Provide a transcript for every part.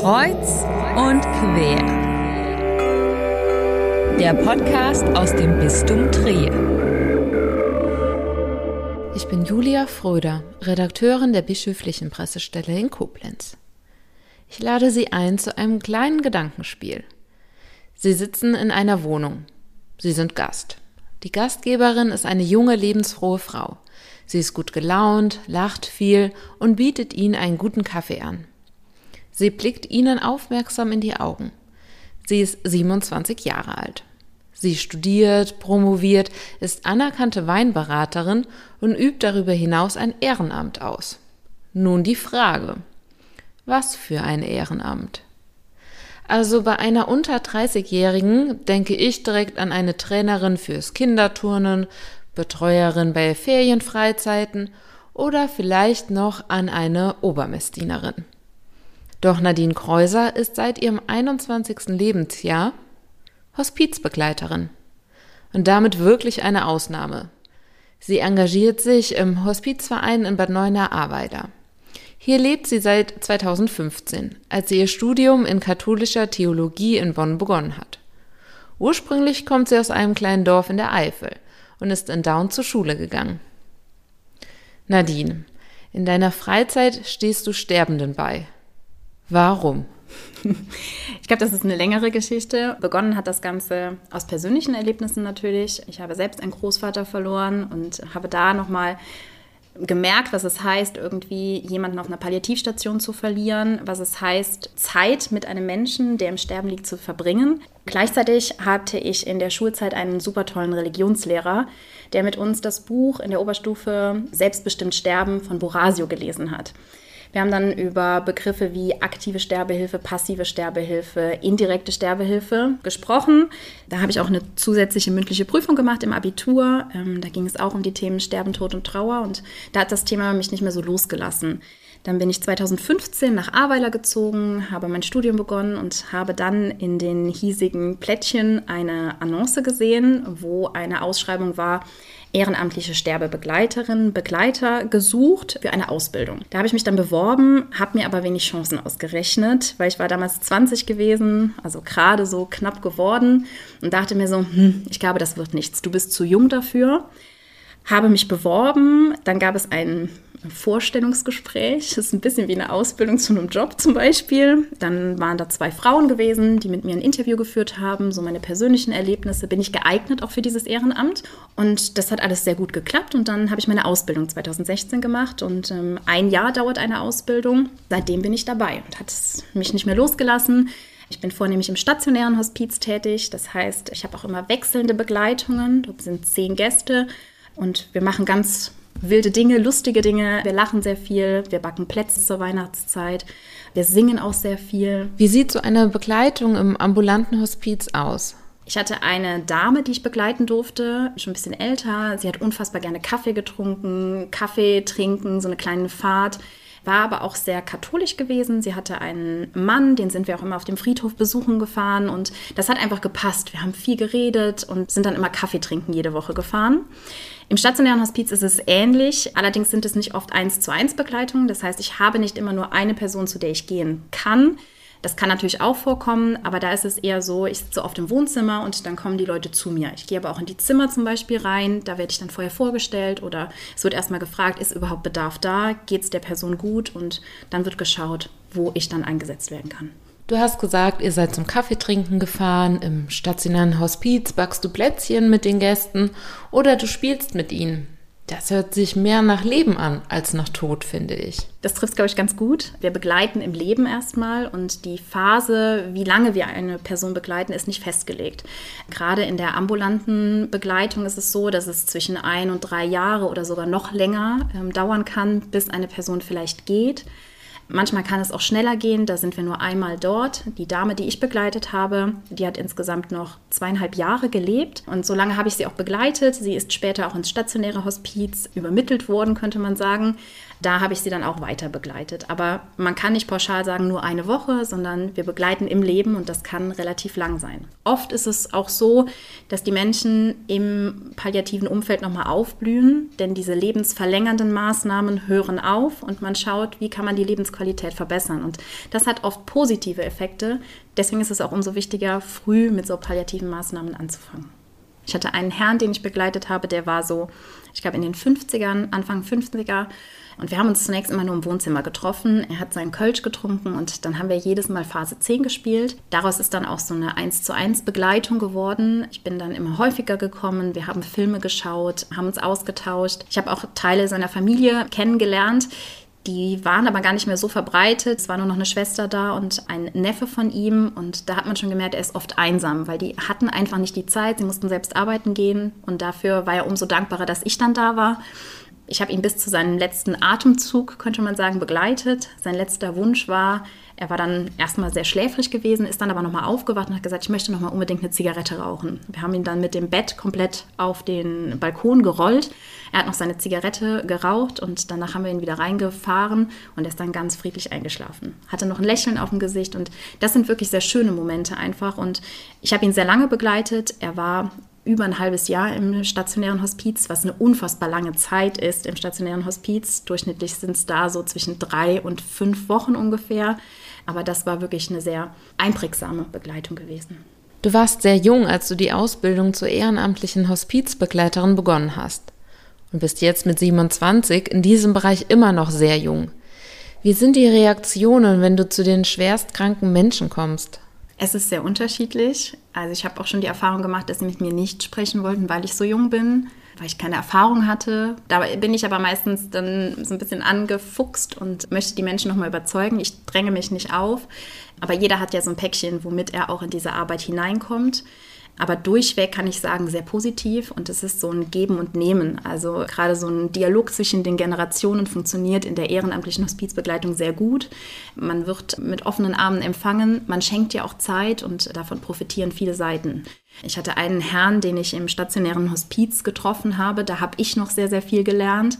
Kreuz und quer. Der Podcast aus dem Bistum Trier. Ich bin Julia Fröder, Redakteurin der bischöflichen Pressestelle in Koblenz. Ich lade Sie ein zu einem kleinen Gedankenspiel. Sie sitzen in einer Wohnung. Sie sind Gast. Die Gastgeberin ist eine junge, lebensfrohe Frau. Sie ist gut gelaunt, lacht viel und bietet Ihnen einen guten Kaffee an. Sie blickt Ihnen aufmerksam in die Augen. Sie ist 27 Jahre alt. Sie studiert, promoviert, ist anerkannte Weinberaterin und übt darüber hinaus ein Ehrenamt aus. Nun die Frage. Was für ein Ehrenamt? Also bei einer unter 30-Jährigen denke ich direkt an eine Trainerin fürs Kinderturnen, Betreuerin bei Ferienfreizeiten oder vielleicht noch an eine Obermessdienerin. Doch Nadine Kreuser ist seit ihrem 21. Lebensjahr Hospizbegleiterin und damit wirklich eine Ausnahme. Sie engagiert sich im Hospizverein in Bad Neuenahr-Ahrweiler. Hier lebt sie seit 2015, als sie ihr Studium in katholischer Theologie in Bonn begonnen hat. Ursprünglich kommt sie aus einem kleinen Dorf in der Eifel und ist in Down zur Schule gegangen. Nadine, in deiner Freizeit stehst du Sterbenden bei. Warum? Ich glaube, das ist eine längere Geschichte. Begonnen hat das Ganze aus persönlichen Erlebnissen natürlich. Ich habe selbst einen Großvater verloren und habe da nochmal gemerkt, was es heißt, irgendwie jemanden auf einer Palliativstation zu verlieren, was es heißt, Zeit mit einem Menschen, der im Sterben liegt, zu verbringen. Gleichzeitig hatte ich in der Schulzeit einen super tollen Religionslehrer, der mit uns das Buch in der Oberstufe Selbstbestimmt Sterben von Borasio gelesen hat. Wir haben dann über Begriffe wie aktive Sterbehilfe, passive Sterbehilfe, indirekte Sterbehilfe gesprochen. Da habe ich auch eine zusätzliche mündliche Prüfung gemacht im Abitur. Ähm, da ging es auch um die Themen Sterben, Tod und Trauer und da hat das Thema mich nicht mehr so losgelassen. Dann bin ich 2015 nach Ahrweiler gezogen, habe mein Studium begonnen und habe dann in den hiesigen Plättchen eine Annonce gesehen, wo eine Ausschreibung war, ehrenamtliche Sterbebegleiterin, Begleiter gesucht für eine Ausbildung. Da habe ich mich dann beworben, habe mir aber wenig Chancen ausgerechnet, weil ich war damals 20 gewesen, also gerade so knapp geworden und dachte mir so, hm, ich glaube, das wird nichts. Du bist zu jung dafür. Habe mich beworben, dann gab es einen Vorstellungsgespräch. Das ist ein bisschen wie eine Ausbildung zu einem Job zum Beispiel. Dann waren da zwei Frauen gewesen, die mit mir ein Interview geführt haben, so meine persönlichen Erlebnisse. Bin ich geeignet auch für dieses Ehrenamt? Und das hat alles sehr gut geklappt. Und dann habe ich meine Ausbildung 2016 gemacht. Und ähm, ein Jahr dauert eine Ausbildung. Seitdem bin ich dabei und hat mich nicht mehr losgelassen. Ich bin vornehmlich im stationären Hospiz tätig. Das heißt, ich habe auch immer wechselnde Begleitungen. Dort sind zehn Gäste. Und wir machen ganz wilde Dinge, lustige Dinge. Wir lachen sehr viel, wir backen Plätze zur Weihnachtszeit, wir singen auch sehr viel. Wie sieht so eine Begleitung im ambulanten Hospiz aus? Ich hatte eine Dame, die ich begleiten durfte, schon ein bisschen älter. Sie hat unfassbar gerne Kaffee getrunken, Kaffee trinken, so eine kleine Fahrt war aber auch sehr katholisch gewesen. Sie hatte einen Mann, den sind wir auch immer auf dem Friedhof besuchen gefahren und das hat einfach gepasst. Wir haben viel geredet und sind dann immer Kaffee trinken jede Woche gefahren. Im stationären Hospiz ist es ähnlich, allerdings sind es nicht oft eins zu eins Begleitungen. Das heißt, ich habe nicht immer nur eine Person, zu der ich gehen kann. Das kann natürlich auch vorkommen, aber da ist es eher so, ich sitze oft im Wohnzimmer und dann kommen die Leute zu mir. Ich gehe aber auch in die Zimmer zum Beispiel rein, da werde ich dann vorher vorgestellt oder es wird erstmal gefragt, ist überhaupt Bedarf da, geht es der Person gut und dann wird geschaut, wo ich dann eingesetzt werden kann. Du hast gesagt, ihr seid zum Kaffeetrinken gefahren, im stationären Hospiz backst du Plätzchen mit den Gästen oder du spielst mit ihnen. Das hört sich mehr nach Leben an als nach Tod, finde ich. Das trifft, glaube ich, ganz gut. Wir begleiten im Leben erstmal und die Phase, wie lange wir eine Person begleiten, ist nicht festgelegt. Gerade in der ambulanten Begleitung ist es so, dass es zwischen ein und drei Jahre oder sogar noch länger ähm, dauern kann, bis eine Person vielleicht geht. Manchmal kann es auch schneller gehen, da sind wir nur einmal dort. Die Dame, die ich begleitet habe, die hat insgesamt noch zweieinhalb Jahre gelebt und so lange habe ich sie auch begleitet. Sie ist später auch ins stationäre Hospiz übermittelt worden, könnte man sagen. Da habe ich sie dann auch weiter begleitet. Aber man kann nicht pauschal sagen, nur eine Woche, sondern wir begleiten im Leben und das kann relativ lang sein. Oft ist es auch so, dass die Menschen im palliativen Umfeld nochmal aufblühen, denn diese lebensverlängernden Maßnahmen hören auf und man schaut, wie kann man die Lebensqualität Lebensqualität verbessern. Und das hat oft positive Effekte. Deswegen ist es auch umso wichtiger, früh mit so palliativen Maßnahmen anzufangen. Ich hatte einen Herrn, den ich begleitet habe, der war so, ich glaube in den 50ern, Anfang 50er. Und wir haben uns zunächst immer nur im Wohnzimmer getroffen. Er hat seinen Kölsch getrunken und dann haben wir jedes Mal Phase 10 gespielt. Daraus ist dann auch so eine 1 zu 1 Begleitung geworden. Ich bin dann immer häufiger gekommen. Wir haben Filme geschaut, haben uns ausgetauscht. Ich habe auch Teile seiner Familie kennengelernt. Die waren aber gar nicht mehr so verbreitet. Es war nur noch eine Schwester da und ein Neffe von ihm. Und da hat man schon gemerkt, er ist oft einsam, weil die hatten einfach nicht die Zeit. Sie mussten selbst arbeiten gehen. Und dafür war er umso dankbarer, dass ich dann da war. Ich habe ihn bis zu seinem letzten Atemzug, könnte man sagen, begleitet. Sein letzter Wunsch war, er war dann erstmal sehr schläfrig gewesen, ist dann aber nochmal aufgewacht und hat gesagt, ich möchte nochmal unbedingt eine Zigarette rauchen. Wir haben ihn dann mit dem Bett komplett auf den Balkon gerollt. Er hat noch seine Zigarette geraucht und danach haben wir ihn wieder reingefahren und er ist dann ganz friedlich eingeschlafen. Hatte noch ein Lächeln auf dem Gesicht und das sind wirklich sehr schöne Momente einfach. Und ich habe ihn sehr lange begleitet. Er war über ein halbes Jahr im stationären Hospiz, was eine unfassbar lange Zeit ist im stationären Hospiz. Durchschnittlich sind es da so zwischen drei und fünf Wochen ungefähr. Aber das war wirklich eine sehr einprägsame Begleitung gewesen. Du warst sehr jung, als du die Ausbildung zur ehrenamtlichen Hospizbegleiterin begonnen hast. Und bist jetzt mit 27 in diesem Bereich immer noch sehr jung. Wie sind die Reaktionen, wenn du zu den schwerstkranken Menschen kommst? Es ist sehr unterschiedlich. Also ich habe auch schon die Erfahrung gemacht, dass sie mit mir nicht sprechen wollten, weil ich so jung bin, weil ich keine Erfahrung hatte. Da bin ich aber meistens dann so ein bisschen angefuchst und möchte die Menschen nochmal überzeugen. Ich dränge mich nicht auf. Aber jeder hat ja so ein Päckchen, womit er auch in diese Arbeit hineinkommt. Aber durchweg kann ich sagen, sehr positiv und es ist so ein Geben und Nehmen. Also gerade so ein Dialog zwischen den Generationen funktioniert in der ehrenamtlichen Hospizbegleitung sehr gut. Man wird mit offenen Armen empfangen, man schenkt ja auch Zeit und davon profitieren viele Seiten. Ich hatte einen Herrn, den ich im stationären Hospiz getroffen habe, da habe ich noch sehr, sehr viel gelernt.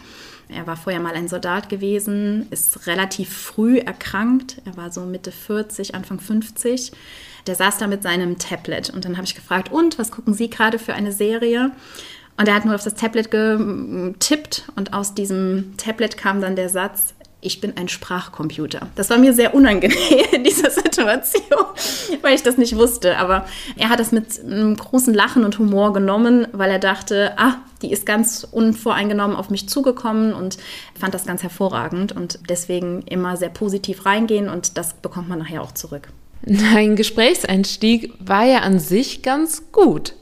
Er war vorher mal ein Soldat gewesen, ist relativ früh erkrankt. Er war so Mitte 40, Anfang 50 der saß da mit seinem Tablet und dann habe ich gefragt, und was gucken Sie gerade für eine Serie? Und er hat nur auf das Tablet getippt und aus diesem Tablet kam dann der Satz, ich bin ein Sprachcomputer. Das war mir sehr unangenehm in dieser Situation, weil ich das nicht wusste. Aber er hat das mit einem großen Lachen und Humor genommen, weil er dachte, ah, die ist ganz unvoreingenommen auf mich zugekommen und fand das ganz hervorragend und deswegen immer sehr positiv reingehen und das bekommt man nachher auch zurück. Dein Gesprächseinstieg war ja an sich ganz gut.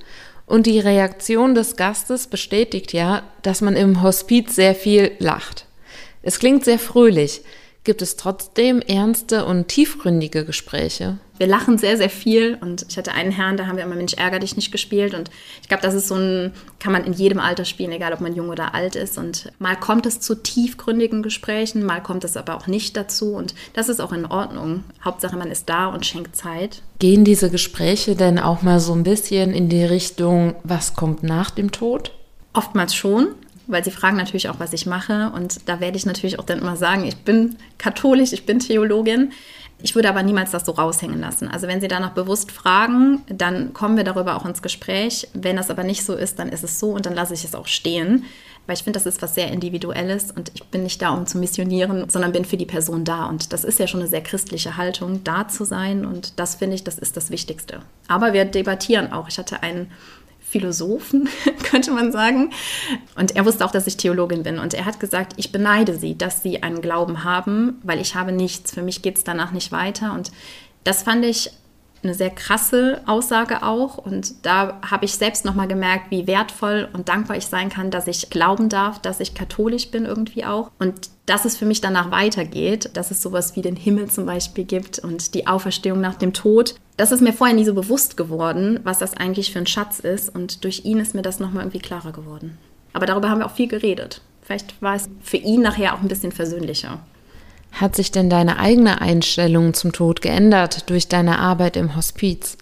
Und die Reaktion des Gastes bestätigt ja, dass man im Hospiz sehr viel lacht. Es klingt sehr fröhlich gibt es trotzdem ernste und tiefgründige Gespräche. Wir lachen sehr, sehr viel und ich hatte einen Herrn, da haben wir immer Mensch, ärger dich nicht gespielt und ich glaube, das ist so ein, kann man in jedem Alter spielen, egal ob man jung oder alt ist und mal kommt es zu tiefgründigen Gesprächen, mal kommt es aber auch nicht dazu und das ist auch in Ordnung. Hauptsache, man ist da und schenkt Zeit. Gehen diese Gespräche denn auch mal so ein bisschen in die Richtung, was kommt nach dem Tod? Oftmals schon weil sie fragen natürlich auch, was ich mache. Und da werde ich natürlich auch dann immer sagen, ich bin katholisch, ich bin Theologin. Ich würde aber niemals das so raushängen lassen. Also wenn Sie danach bewusst fragen, dann kommen wir darüber auch ins Gespräch. Wenn das aber nicht so ist, dann ist es so und dann lasse ich es auch stehen. Weil ich finde, das ist was sehr Individuelles und ich bin nicht da, um zu missionieren, sondern bin für die Person da. Und das ist ja schon eine sehr christliche Haltung, da zu sein. Und das finde ich, das ist das Wichtigste. Aber wir debattieren auch. Ich hatte einen Philosophen, könnte man sagen. Und er wusste auch, dass ich Theologin bin. Und er hat gesagt, ich beneide sie, dass sie einen Glauben haben, weil ich habe nichts. Für mich geht es danach nicht weiter. Und das fand ich eine sehr krasse Aussage auch. Und da habe ich selbst nochmal gemerkt, wie wertvoll und dankbar ich sein kann, dass ich glauben darf, dass ich katholisch bin irgendwie auch. Und dass es für mich danach weitergeht, dass es sowas wie den Himmel zum Beispiel gibt und die Auferstehung nach dem Tod. Das ist mir vorher nie so bewusst geworden, was das eigentlich für ein Schatz ist. Und durch ihn ist mir das nochmal irgendwie klarer geworden. Aber darüber haben wir auch viel geredet. Vielleicht war es für ihn nachher auch ein bisschen versöhnlicher. Hat sich denn deine eigene Einstellung zum Tod geändert durch deine Arbeit im Hospiz?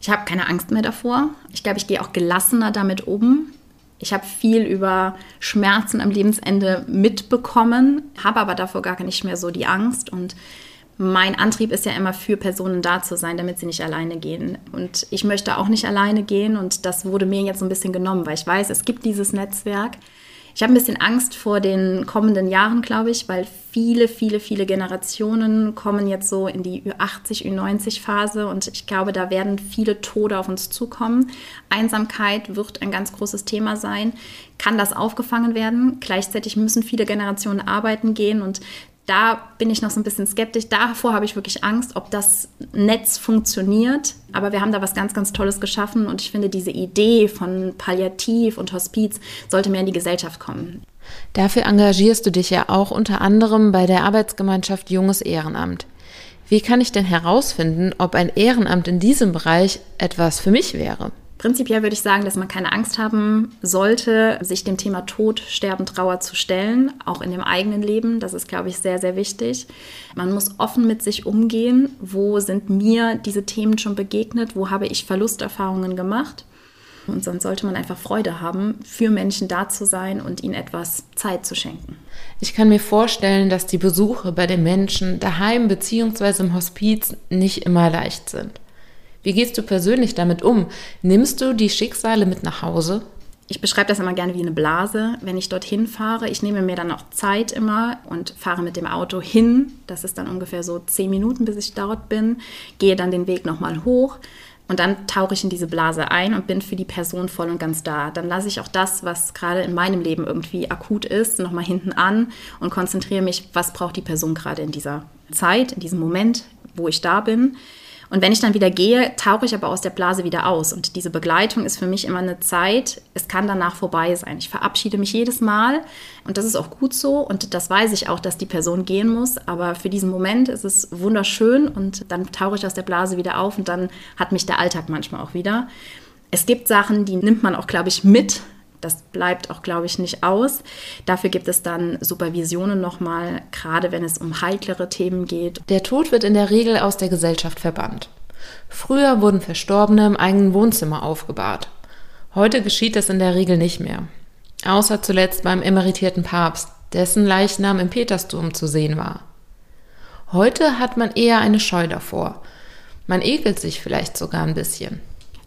Ich habe keine Angst mehr davor. Ich glaube, ich gehe auch gelassener damit um. Ich habe viel über Schmerzen am Lebensende mitbekommen, habe aber davor gar nicht mehr so die Angst. Und mein Antrieb ist ja immer für Personen da zu sein, damit sie nicht alleine gehen. Und ich möchte auch nicht alleine gehen. Und das wurde mir jetzt so ein bisschen genommen, weil ich weiß, es gibt dieses Netzwerk. Ich habe ein bisschen Angst vor den kommenden Jahren, glaube ich, weil viele, viele, viele Generationen kommen jetzt so in die Ü80, Ü90-Phase und ich glaube, da werden viele Tode auf uns zukommen. Einsamkeit wird ein ganz großes Thema sein. Kann das aufgefangen werden? Gleichzeitig müssen viele Generationen arbeiten gehen und da bin ich noch so ein bisschen skeptisch. Davor habe ich wirklich Angst, ob das Netz funktioniert. Aber wir haben da was ganz, ganz Tolles geschaffen und ich finde, diese Idee von Palliativ und Hospiz sollte mehr in die Gesellschaft kommen. Dafür engagierst du dich ja auch unter anderem bei der Arbeitsgemeinschaft Junges Ehrenamt. Wie kann ich denn herausfinden, ob ein Ehrenamt in diesem Bereich etwas für mich wäre? Prinzipiell würde ich sagen, dass man keine Angst haben sollte, sich dem Thema Tod, Sterben, Trauer zu stellen, auch in dem eigenen Leben. Das ist, glaube ich, sehr, sehr wichtig. Man muss offen mit sich umgehen. Wo sind mir diese Themen schon begegnet? Wo habe ich Verlusterfahrungen gemacht? Und sonst sollte man einfach Freude haben, für Menschen da zu sein und ihnen etwas Zeit zu schenken. Ich kann mir vorstellen, dass die Besuche bei den Menschen daheim bzw. im Hospiz nicht immer leicht sind. Wie gehst du persönlich damit um? Nimmst du die Schicksale mit nach Hause? Ich beschreibe das immer gerne wie eine Blase, wenn ich dorthin fahre. Ich nehme mir dann auch Zeit immer und fahre mit dem Auto hin. Das ist dann ungefähr so zehn Minuten, bis ich dort bin. Gehe dann den Weg nochmal hoch und dann tauche ich in diese Blase ein und bin für die Person voll und ganz da. Dann lasse ich auch das, was gerade in meinem Leben irgendwie akut ist, nochmal hinten an und konzentriere mich, was braucht die Person gerade in dieser Zeit, in diesem Moment, wo ich da bin. Und wenn ich dann wieder gehe, tauche ich aber aus der Blase wieder aus. Und diese Begleitung ist für mich immer eine Zeit, es kann danach vorbei sein. Ich verabschiede mich jedes Mal und das ist auch gut so. Und das weiß ich auch, dass die Person gehen muss. Aber für diesen Moment ist es wunderschön und dann tauche ich aus der Blase wieder auf und dann hat mich der Alltag manchmal auch wieder. Es gibt Sachen, die nimmt man auch, glaube ich, mit das bleibt auch, glaube ich, nicht aus. Dafür gibt es dann Supervisionen nochmal, gerade wenn es um heiklere Themen geht. Der Tod wird in der Regel aus der Gesellschaft verbannt. Früher wurden Verstorbene im eigenen Wohnzimmer aufgebahrt. Heute geschieht das in der Regel nicht mehr. Außer zuletzt beim emeritierten Papst, dessen Leichnam im Petersdom zu sehen war. Heute hat man eher eine Scheu davor. Man ekelt sich vielleicht sogar ein bisschen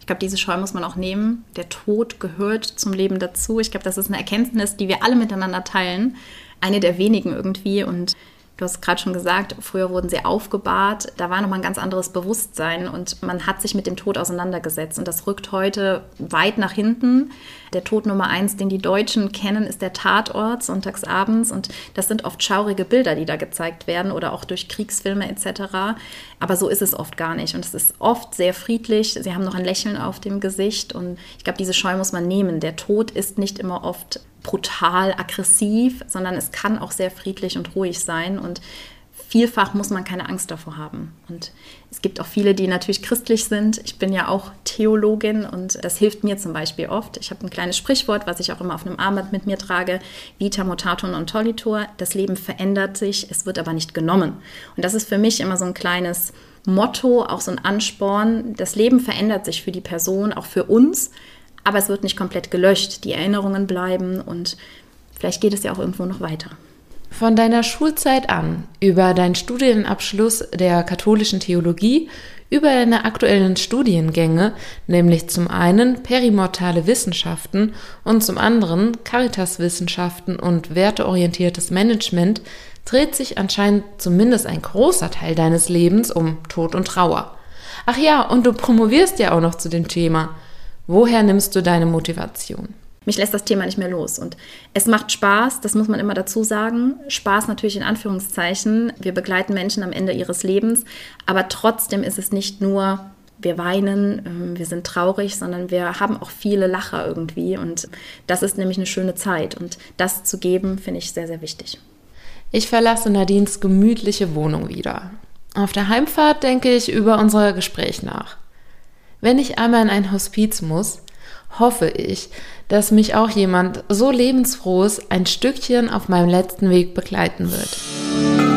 glaube, diese Scheu muss man auch nehmen. Der Tod gehört zum Leben dazu. Ich glaube, das ist eine Erkenntnis, die wir alle miteinander teilen. Eine der wenigen irgendwie. Und Du hast gerade schon gesagt, früher wurden sie aufgebahrt. Da war nochmal ein ganz anderes Bewusstsein und man hat sich mit dem Tod auseinandergesetzt. Und das rückt heute weit nach hinten. Der Tod Nummer eins, den die Deutschen kennen, ist der Tatort sonntagsabends. Und das sind oft schaurige Bilder, die da gezeigt werden oder auch durch Kriegsfilme etc. Aber so ist es oft gar nicht. Und es ist oft sehr friedlich. Sie haben noch ein Lächeln auf dem Gesicht. Und ich glaube, diese Scheu muss man nehmen. Der Tod ist nicht immer oft brutal aggressiv, sondern es kann auch sehr friedlich und ruhig sein und vielfach muss man keine Angst davor haben. Und es gibt auch viele, die natürlich christlich sind. Ich bin ja auch Theologin und das hilft mir zum Beispiel oft. Ich habe ein kleines Sprichwort, was ich auch immer auf einem Armband mit mir trage: Vita mutatum und tollitur. Das Leben verändert sich, es wird aber nicht genommen. Und das ist für mich immer so ein kleines Motto, auch so ein Ansporn. Das Leben verändert sich für die Person, auch für uns aber es wird nicht komplett gelöscht. Die Erinnerungen bleiben und vielleicht geht es ja auch irgendwo noch weiter. Von deiner Schulzeit an, über deinen Studienabschluss der katholischen Theologie, über deine aktuellen Studiengänge, nämlich zum einen perimortale Wissenschaften und zum anderen Caritaswissenschaften und werteorientiertes Management, dreht sich anscheinend zumindest ein großer Teil deines Lebens um Tod und Trauer. Ach ja, und du promovierst ja auch noch zu dem Thema. Woher nimmst du deine Motivation? Mich lässt das Thema nicht mehr los. Und es macht Spaß, das muss man immer dazu sagen. Spaß natürlich in Anführungszeichen. Wir begleiten Menschen am Ende ihres Lebens. Aber trotzdem ist es nicht nur, wir weinen, ähm, wir sind traurig, sondern wir haben auch viele Lacher irgendwie. Und das ist nämlich eine schöne Zeit. Und das zu geben, finde ich sehr, sehr wichtig. Ich verlasse Nadines gemütliche Wohnung wieder. Auf der Heimfahrt denke ich über unser Gespräch nach. Wenn ich einmal in ein Hospiz muss, hoffe ich, dass mich auch jemand so lebensfrohes ein Stückchen auf meinem letzten Weg begleiten wird.